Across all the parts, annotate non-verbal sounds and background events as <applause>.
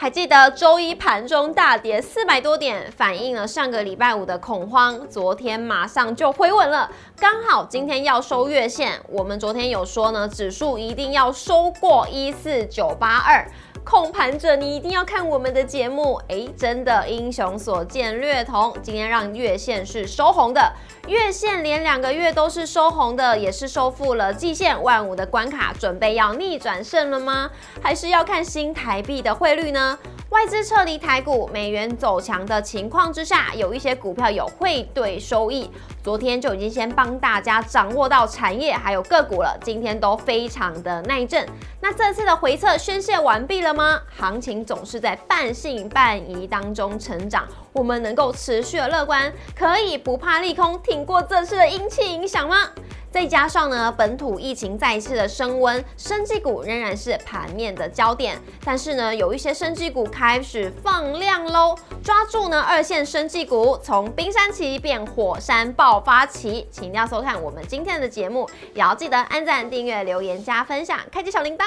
还记得周一盘中大跌四百多点，反映了上个礼拜五的恐慌，昨天马上就回稳了，刚好今天要收月线。我们昨天有说呢，指数一定要收过一四九八二。控盘者，你一定要看我们的节目，哎，真的英雄所见略同。今天让月线是收红的，月线连两个月都是收红的，也是收复了季线万五的关卡，准备要逆转胜了吗？还是要看新台币的汇率呢？外资撤离台股，美元走强的情况之下，有一些股票有汇兑收益。昨天就已经先帮大家掌握到产业还有个股了，今天都非常的耐震。那这次的回撤宣泄完毕了吗？行情总是在半信半疑当中成长，我们能够持续的乐观，可以不怕利空，挺过这次的阴气影响吗？再加上呢，本土疫情再一次的升温，生技股仍然是盘面的焦点。但是呢，有一些生技股开始放量喽，抓住呢二线生技股，从冰山期变火山爆发期。请一定要收看我们今天的节目，也要记得按赞、订阅、留言、加分享，开启小铃铛。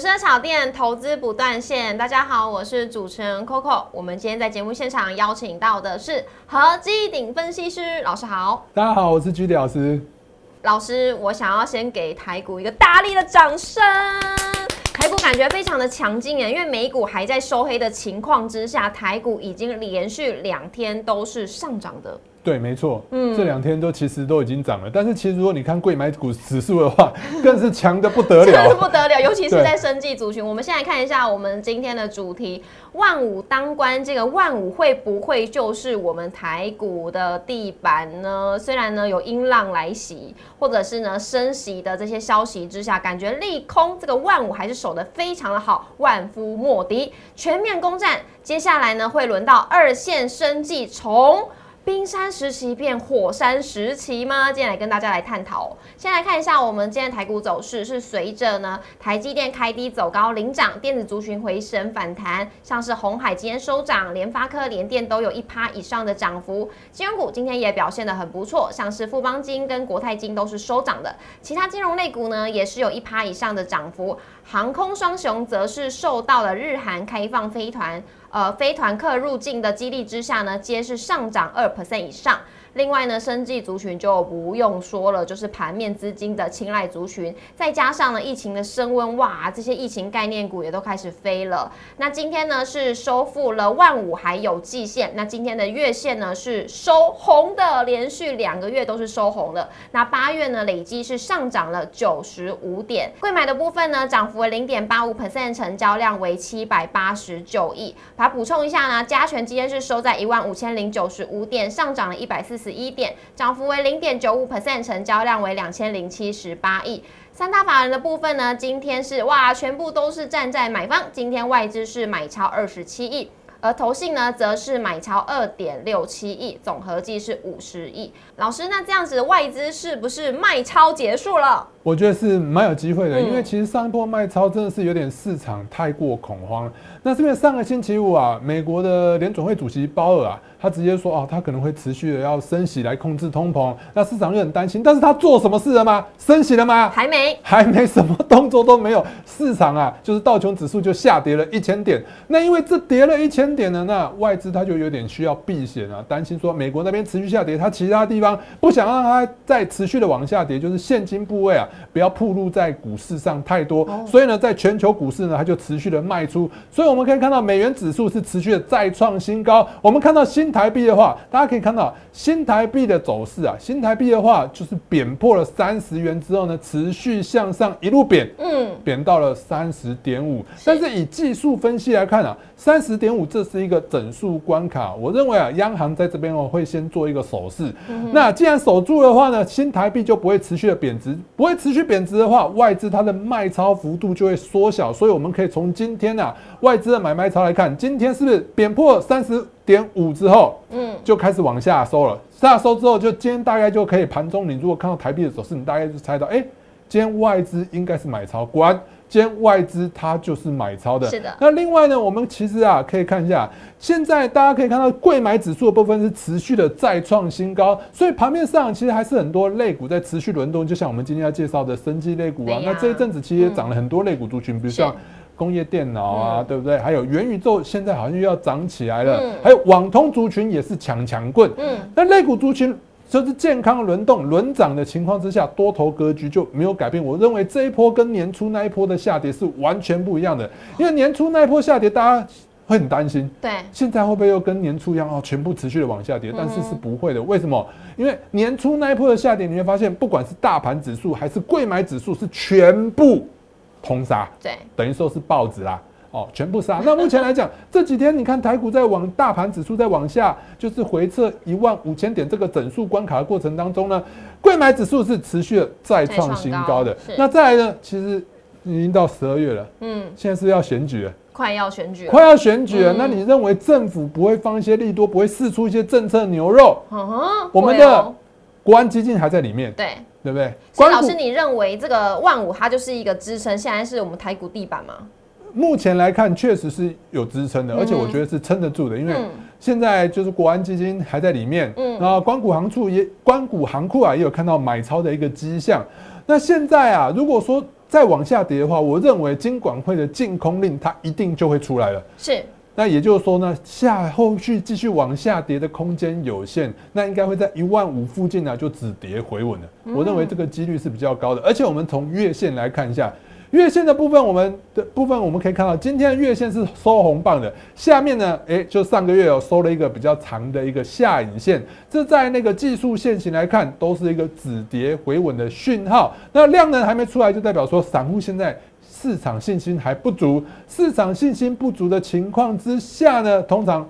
市的炒店投资不断线，大家好，我是主持人 Coco。我们今天在节目现场邀请到的是何基鼎分析师老师好，大家好，我是居里老师。老师，我想要先给台股一个大力的掌声。台股感觉非常的强劲耶，因为美股还在收黑的情况之下，台股已经连续两天都是上涨的。对，没错，嗯，这两天都其实都已经涨了，但是其实如果你看贵买股指数的话，更是强的不得了，不得了，尤其是在生技族群。我们现在看一下我们今天的主题，万五当关，这个万五会不会就是我们台股的地板呢？虽然呢有音浪来袭，或者是呢升息的这些消息之下，感觉利空，这个万五还是守得非常的好，万夫莫敌，全面攻占。接下来呢会轮到二线生技从。冰山时期变火山时期吗？今天来跟大家来探讨。先来看一下我们今天台股走势，是随着呢台积电开低走高领涨，电子族群回升反弹，像是红海今天收涨，联发科、联电都有一趴以上的涨幅。金融股今天也表现得很不错，像是富邦金跟国泰金都是收涨的，其他金融类股呢也是有一趴以上的涨幅。航空双雄则是受到了日韩开放飞团。呃，飞团客入境的激励之下呢，皆是上涨二 percent 以上。另外呢，生技族群就不用说了，就是盘面资金的青睐族群，再加上呢疫情的升温，哇，这些疫情概念股也都开始飞了。那今天呢是收复了万五还有季线，那今天的月线呢是收红的，连续两个月都是收红的。那八月呢累计是上涨了九十五点，贵买的部分呢涨幅为零点八五 percent，成交量为七百八十九亿。把它补充一下呢，加权今天是收在一万五千零九十五点，上涨了一百四。十一点，涨幅为零点九五 percent，成交量为两千零七十八亿。三大法人的部分呢，今天是哇，全部都是站在买方。今天外资是买超二十七亿，而投信呢，则是买超二点六七亿，总合计是五十亿。老师，那这样子外资是不是卖超结束了？我觉得是蛮有机会的，因为其实上一波卖超真的是有点市场太过恐慌。那这边上个星期五啊，美国的联总会主席鲍尔啊，他直接说哦，他可能会持续的要升息来控制通膨。那市场就很担心，但是他做什么事了吗？升息了吗？还没，还没什么动作都没有。市场啊，就是道琼指数就下跌了一千点。那因为这跌了一千点呢，那外资他就有点需要避险啊，担心说美国那边持续下跌，他其他地方不想让它再持续的往下跌，就是现金部位啊。不要暴露在股市上太多，所以呢，在全球股市呢，它就持续的卖出。所以我们可以看到，美元指数是持续的再创新高。我们看到新台币的话，大家可以看到新台币的走势啊，新台币的话就是贬破了三十元之后呢，持续向上一路贬，嗯，贬到了三十点五。但是以技术分析来看啊，三十点五这是一个整数关卡。我认为啊，央行在这边哦会先做一个手势。那既然守住的话呢，新台币就不会持续的贬值，不会持续贬值的话，外资它的卖超幅度就会缩小。所以我们可以从今天啊外资的买卖超来看，今天是不是贬破三十点五之后，嗯，就开始往下收了。下收之后，就今天大概就可以盘中，你如果看到台币的走势，你大概就猜到，哎，今天外资应该是买超。果然。今天外资它就是买超的。是的。那另外呢，我们其实啊可以看一下，现在大家可以看到贵买指数的部分是持续的再创新高，所以盘面上其实还是很多类股在持续轮动，就像我们今天要介绍的生技类股啊，那这一阵子其实也涨了很多类股族群，比如像。工业电脑啊，对不对？还有元宇宙，现在好像又要涨起来了。还有网通族群也是强强棍。嗯，那类股族群就是健康轮动、轮涨的情况之下，多头格局就没有改变。我认为这一波跟年初那一波的下跌是完全不一样的。因为年初那一波下跌，大家会很担心。对，现在会不会又跟年初一样哦，全部持续的往下跌？但是是不会的。为什么？因为年初那一波的下跌，你会发现，不管是大盘指数还是贵买指数，是全部。通杀，对，等于说是报纸啦，哦，全部杀。那目前来讲，这几天你看台股在往大盘指数在往下，就是回撤一万五千点这个整数关卡的过程当中呢，贵买指数是持续的再创新高的。那再来呢，其实已经到十二月了，嗯，现在是要选举了，快要选举，快要选举了。那你认为政府不会放一些利多，不会试出一些政策牛肉？我们的国安基金还在里面，对。对不对？所以老师，你认为这个万五它就是一个支撑，现在是我们台股地板吗？目前来看，确实是有支撑的，而且我觉得是撑得住的，因为现在就是国安基金还在里面，嗯，然后关谷行处也关谷行库啊也有看到买超的一个迹象。那现在啊，如果说再往下跌的话，我认为金管会的禁空令它一定就会出来了。是。那也就是说呢，下后续继续往下跌的空间有限，那应该会在一万五附近呢就止跌回稳了。我认为这个几率是比较高的，而且我们从月线来看一下，月线的部分，我们的部分我们可以看到，今天的月线是收红棒的，下面呢，诶，就上个月有收了一个比较长的一个下影线，这在那个技术线型来看，都是一个止跌回稳的讯号。那量能还没出来，就代表说散户现在。市场信心还不足，市场信心不足的情况之下呢，通常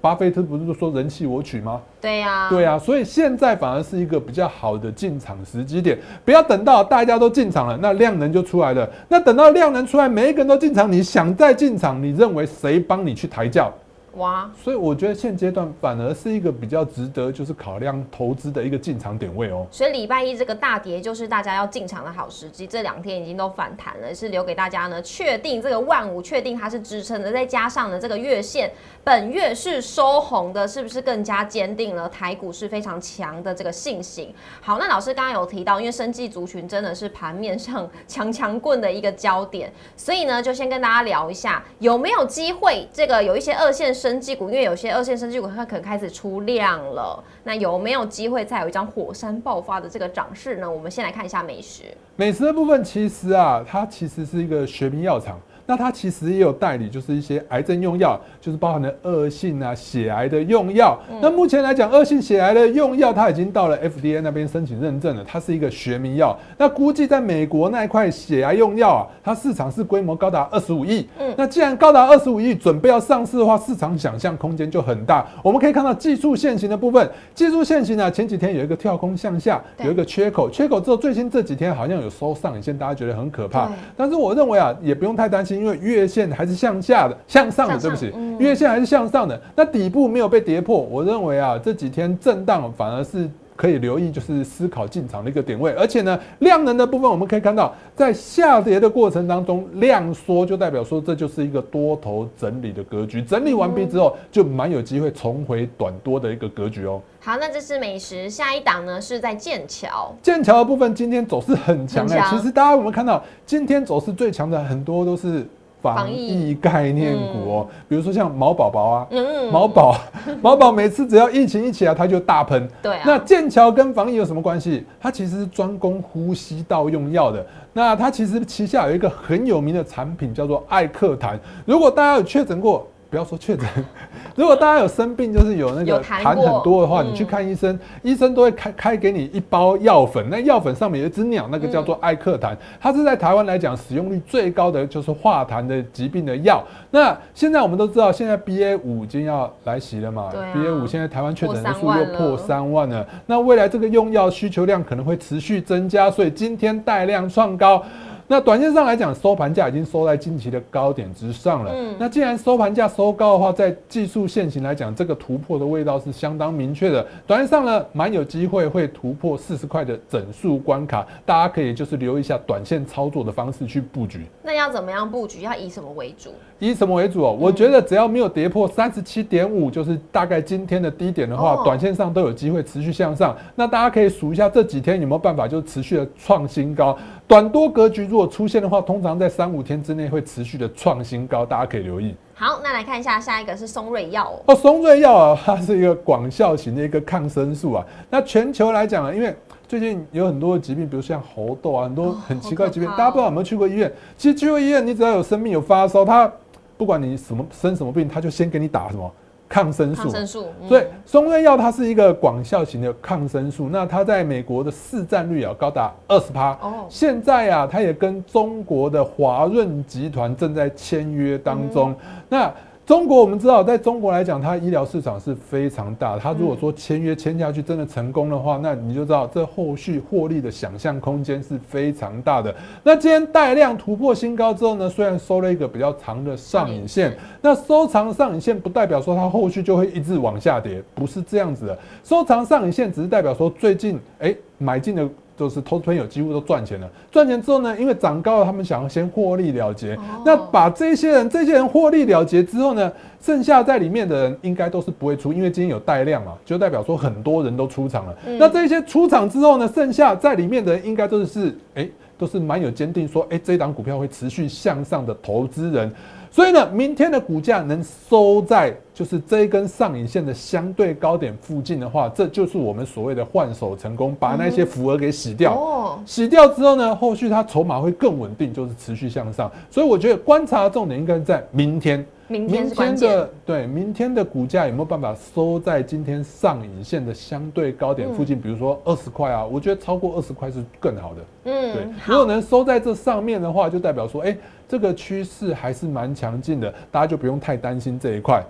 巴菲特不是说人气我取吗？对呀，对呀，所以现在反而是一个比较好的进场时机点，不要等到大家都进场了，那量能就出来了。那等到量能出来，每一个人都进场，你想再进场，你认为谁帮你去抬轿？哇，所以我觉得现阶段反而是一个比较值得就是考量投资的一个进场点位哦。所以礼拜一这个大跌就是大家要进场的好时机，这两天已经都反弹了，是留给大家呢确定这个万五确定它是支撑的，再加上呢这个月线本月是收红的，是不是更加坚定了台股是非常强的这个信心？好，那老师刚刚有提到，因为生技族群真的是盘面上强强棍的一个焦点，所以呢就先跟大家聊一下有没有机会，这个有一些二线。生技股，因为有些二线生技股它可能开始出量了，那有没有机会再有一张火山爆发的这个涨势呢？我们先来看一下美食。美食的部分，其实啊，它其实是一个学名药厂。那它其实也有代理，就是一些癌症用药，就是包含了恶性啊血癌的用药。那目前来讲，恶性血癌的用药它已经到了 FDA 那边申请认证了，它是一个学名药。那估计在美国那一块血癌用药啊，它市场是规模高达二十五亿。嗯，那既然高达二十五亿，准备要上市的话，市场想象空间就很大。我们可以看到技术线型的部分，技术线型呢前几天有一个跳空向下，有一个缺口，缺口之后最近这几天好像有收上影线，大家觉得很可怕。但是我认为啊，也不用太担心。因为月线还是向下的，向上的，对不起，月线还是向上的。那底部没有被跌破，我认为啊，这几天震荡反而是可以留意，就是思考进场的一个点位。而且呢，量能的部分我们可以看到，在下跌的过程当中，量缩就代表说这就是一个多头整理的格局。整理完毕之后，就蛮有机会重回短多的一个格局哦。好，那这是美食，下一档呢是在剑桥。剑桥的部分今天走势很强哎，其实大家有没有看到今天走势最强的很多都是防疫概念股哦，比如说像毛宝宝啊，毛宝 <laughs> 毛宝每次只要疫情一起来，它就大喷。对，那剑桥跟防疫有什么关系？它其实是专攻呼吸道用药的。那它其实旗下有一个很有名的产品叫做艾克坦。如果大家有确诊过。不要说确诊，<laughs> 如果大家有生病，就是有那个痰很多的话，你去看医生，医生都会开开给你一包药粉。那药粉上面有一只鸟，那个叫做艾克痰，它是在台湾来讲使用率最高的就是化痰的疾病的药。那现在我们都知道，现在 BA 五已经要来袭了嘛？BA 五现在台湾确诊人数又破三万了。那未来这个用药需求量可能会持续增加，所以今天带量创高。那短线上来讲，收盘价已经收在近期的高点之上了。嗯，那既然收盘价收高的话，在技术线型来讲，这个突破的味道是相当明确的。短线上呢，蛮有机会会突破四十块的整数关卡，大家可以就是留意一下短线操作的方式去布局。那要怎么样布局？要以什么为主？以什么为主哦？我觉得只要没有跌破三十七点五，就是大概今天的低点的话，短线上都有机会持续向上。那大家可以数一下这几天有没有办法，就持续的创新高。短多格局如果出现的话，通常在三五天之内会持续的创新高，大家可以留意。好，那来看一下下一个是松瑞药哦。松瑞药啊，它是一个广效型的一个抗生素啊。那全球来讲啊，因为最近有很多的疾病，比如像猴痘啊，很多很奇怪的疾病，大家不知道有没有去过医院？其实去过医院，你只要有生病有发烧，它不管你什么生什么病，他就先给你打什么抗生素。抗生素。所以松瑞药它是一个广效型的抗生素，那它在美国的市占率啊高达二十趴。哦。现在啊，它也跟中国的华润集团正在签约当中。那中国我们知道，在中国来讲，它医疗市场是非常大。它如果说签约签下去真的成功的话，那你就知道这后续获利的想象空间是非常大的。那今天带量突破新高之后呢，虽然收了一个比较长的上影线，那收长上影线不代表说它后续就会一直往下跌，不是这样子的。收长上影线只是代表说最近哎买进的。都是投资朋友几乎都赚钱了，赚钱之后呢，因为涨高了，他们想要先获利了结。那把这些人，这些人获利了结之后呢，剩下在里面的人应该都是不会出，因为今天有带量嘛，就代表说很多人都出场了。那这些出场之后呢，剩下在里面的人应该都是哎，都是蛮有坚定说，哎，这档股票会持续向上的投资人。所以呢，明天的股价能收在就是这一根上影线的相对高点附近的话，这就是我们所谓的换手成功，把那些浮额给洗掉。哦，洗掉之后呢，后续它筹码会更稳定，就是持续向上。所以我觉得观察的重点应该在明天。明天的对，明天的股价有没有办法收在今天上影线的相对高点附近？比如说二十块啊，我觉得超过二十块是更好的。嗯，对，如果能收在这上面的话，就代表说，哎，这个趋势还是蛮强劲的，大家就不用太担心这一块。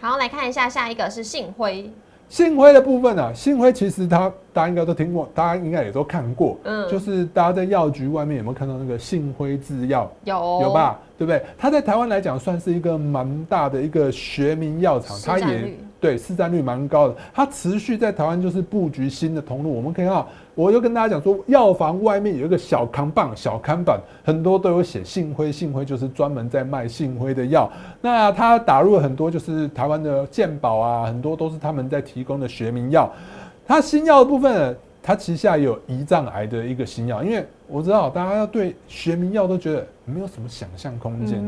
好，来看一下下一个是信辉。信辉的部分啊，信辉其实它大家应该都听过，大家应该也都看过。嗯，就是大家在药局外面有没有看到那个信辉制药？有，有吧？对不对？它在台湾来讲算是一个蛮大的一个学名药厂，它也对市占率蛮高的。它持续在台湾就是布局新的通路。我们可以看到，我就跟大家讲说，药房外面有一个小扛棒、小看板，很多都有写信辉，信辉就是专门在卖信辉的药。那它打入了很多就是台湾的健保啊，很多都是他们在提供的学名药。它新药的部分。它旗下有胰脏癌的一个新药，因为我知道大家要对学名药都觉得没有什么想象空间，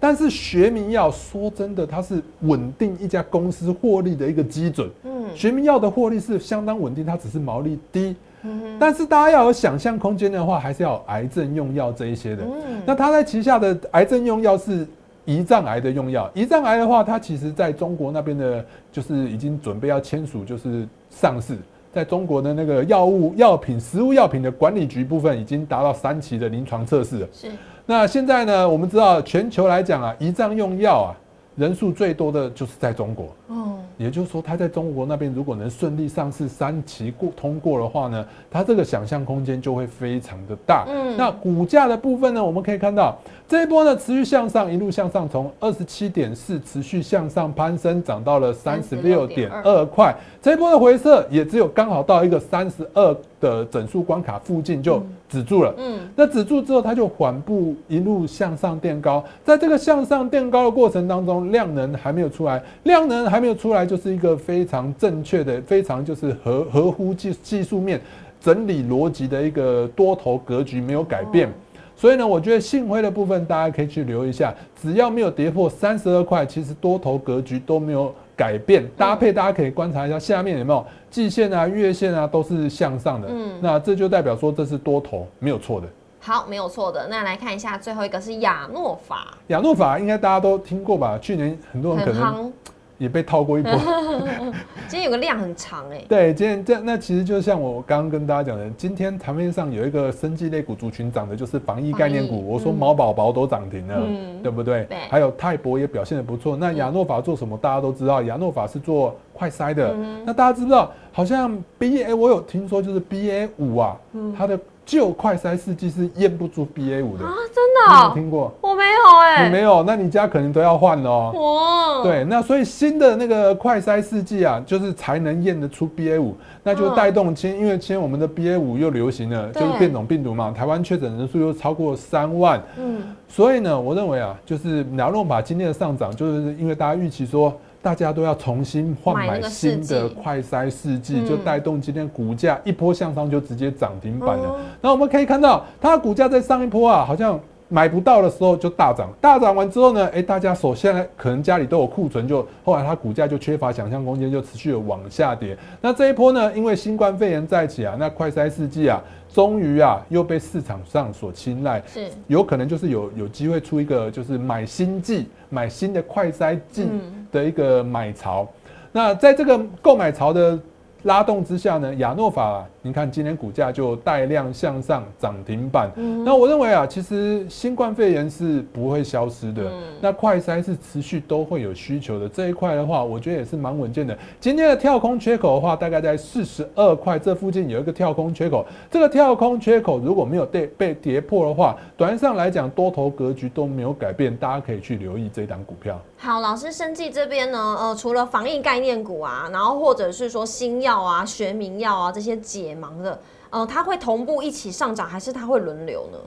但是学名药说真的，它是稳定一家公司获利的一个基准。嗯，学名药的获利是相当稳定，它只是毛利低。嗯，但是大家要有想象空间的话，还是要癌症用药这一些的。嗯，那它在旗下的癌症用药是胰脏癌的用药，胰脏癌的话，它其实在中国那边的，就是已经准备要签署，就是上市。在中国的那个药物、药品、食物药品的管理局部分，已经达到三期的临床测试了。是。那现在呢？我们知道全球来讲啊，胰脏用药啊，人数最多的就是在中国。哦。也就是说，它在中国那边如果能顺利上市三期过通过的话呢，它这个想象空间就会非常的大。嗯。那股价的部分呢，我们可以看到。这一波呢，持续向上，一路向上，从二十七点四持续向上攀升，涨到了三十六点二块。这一波的回撤也只有刚好到一个三十二的整数关卡附近就止住了。嗯，那止住之后，它就缓步一路向上垫高。在这个向上垫高的过程当中，量能还没有出来，量能还没有出来，就是一个非常正确的、非常就是合合乎技技术面整理逻辑的一个多头格局没有改变。所以呢，我觉得信辉的部分大家可以去留一下，只要没有跌破三十二块，其实多头格局都没有改变。搭配大家可以观察一下下面有没有季线啊、月线啊都是向上的，嗯，那这就代表说这是多头没有错的。好，没有错的。那来看一下最后一个是亚诺法，亚诺法应该大家都听过吧？去年很多人可能。也被套过一波，<laughs> 今天有个量很长哎。<laughs> 对，今天这那其实就像我刚刚跟大家讲的，今天台面上有一个生技类股族群涨的就是防疫概念股，我说毛宝宝都涨停了，对不对？对。还有泰博也表现的不错。那亚诺法做什么？大家都知道，亚诺法是做快筛的。那大家知不知道？好像 B A 我有听说，就是 B A 五啊，它的旧快筛试剂是验不出 BA 五的啊，真的、你有听过？我没有哎、你没有，那你家可能都要换哦。哇，对，那所以新的那个快筛试剂啊，就是才能验得出 BA 五，那就带动今因为今天我们的 BA 五又流行了，就是变种病毒嘛，台湾确诊人数又超过三万，嗯，所以呢，我认为啊，就是亚诺把今天的上涨，就是因为大家预期说。大家都要重新换买新的快筛试剂，嗯。就带动今天股价一波向上，就直接涨停板了。哦。那我们可以看到，它的股价在上一波啊，好像买不到的时候就大涨，大涨完之后呢，哎、大家手现在可能家里都有库存就，后来它股价就缺乏想象空间，就持续的往下跌。那这一波呢，因为新冠肺炎在一起啊，那快筛试剂啊，终于啊又被市场上所青睐，是，有可能就是有有机会出一个就是买新剂、买新的快筛剂嗯的一个买潮。那在这个购买潮的拉动之下呢，亚诺法、你看今天股价就带量向上涨停板。嗯那我认为啊，其实新冠肺炎是不会消失的，嗯那快筛是持续都会有需求的。这一块的话，我觉得也是蛮稳健的。今天的跳空缺口的话，大概在四十二块这附近有一个跳空缺口。这个跳空缺口如果没有被被跌破的话，短线上来讲多头格局都没有改变，大家可以去留意这一档股票。好，老师，生技这边呢，呃，除了防疫概念股啊，然后或者是说新药啊、学名药啊这些解盲的，呃，它会同步一起上涨，还是它会轮流呢？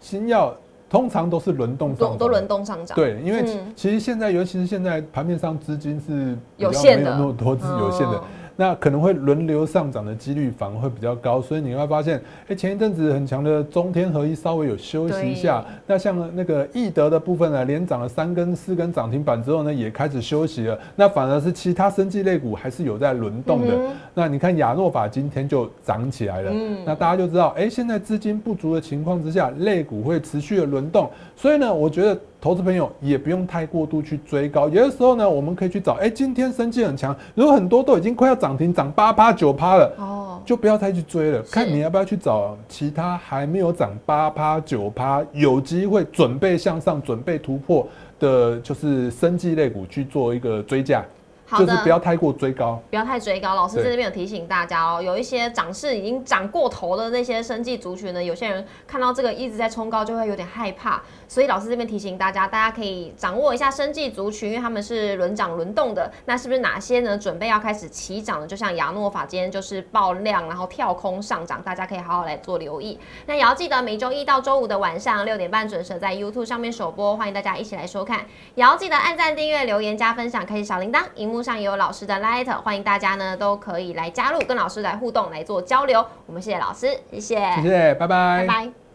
新药通常都是轮动上涨都都轮动上涨。，对，因为其实现在，尤其是现在盘面上资金是有限的。那么多，是有限的。嗯，那可能会轮流上涨的几率反而会比较高，所以你会发现，哎，前一阵子很强的中天合一稍微有休息一下，那像那个易德的部分呢，连涨了三根、四根涨停板之后呢，也开始休息了，那反而是其他生技类股还是有在轮动的。嗯那你看亚诺法今天就涨起来了，嗯。那大家就知道，哎、现在资金不足的情况之下，类股会持续的轮动，所以呢，我觉得投资朋友也不用太过度去追高，有的时候呢，我们可以去找，哎、今天生机很强，如果很多都已经快要涨停，涨八趴九趴了。哦，就不要再去追了，看你要不要去找其他还没有涨八趴九趴，有机会准备向上、准备突破的，就是生技类股去做一个追价，好的，就是不要太过追高。不要太追高。老师在这边有提醒大家哦，有一些涨势已经涨过头的那些生计族群呢，有些人看到这个一直在冲高，就会有点害怕。所以老师这边提醒大家，大家可以掌握一下生计族群，因为他们是轮涨轮动的。那是不是哪些呢？准备要开始起涨的？就像亚诺法今天就是爆量，然后跳空上涨，大家可以好好来做留意。那也要记得每周一到周五的晚上六点半准时在 YouTube 上面首播，欢迎大家一起来收看。也要记得按赞、订阅、留言、加分享，开启小铃铛。荧幕上也有老师的 Light，欢迎大家呢都可以来加入，跟老师来互动，来做交流。我们谢谢老师，谢谢，谢谢，拜拜拜拜。